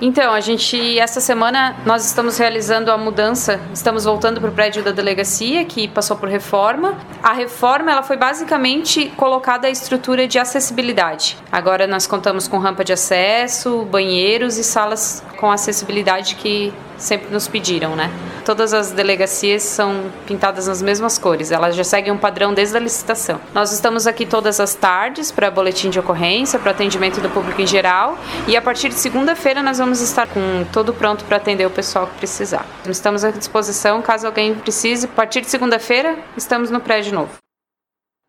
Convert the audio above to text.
Então, a gente, essa semana, nós estamos realizando a mudança, estamos voltando para o prédio da delegacia, que passou por reforma. A reforma, ela foi basicamente colocada a estrutura de acessibilidade. Agora nós contamos com rampa de acesso, banheiros e salas com acessibilidade que sempre nos pediram, né? Todas as delegacias são pintadas nas mesmas cores, elas já seguem um padrão desde a licitação. Nós estamos aqui todas as tardes para boletim de ocorrência, para atendimento do público em geral, e a partir de segunda-feira nós vamos estar com todo pronto para atender o pessoal que precisar. Estamos à disposição caso alguém precise. A partir de segunda-feira estamos no prédio novo.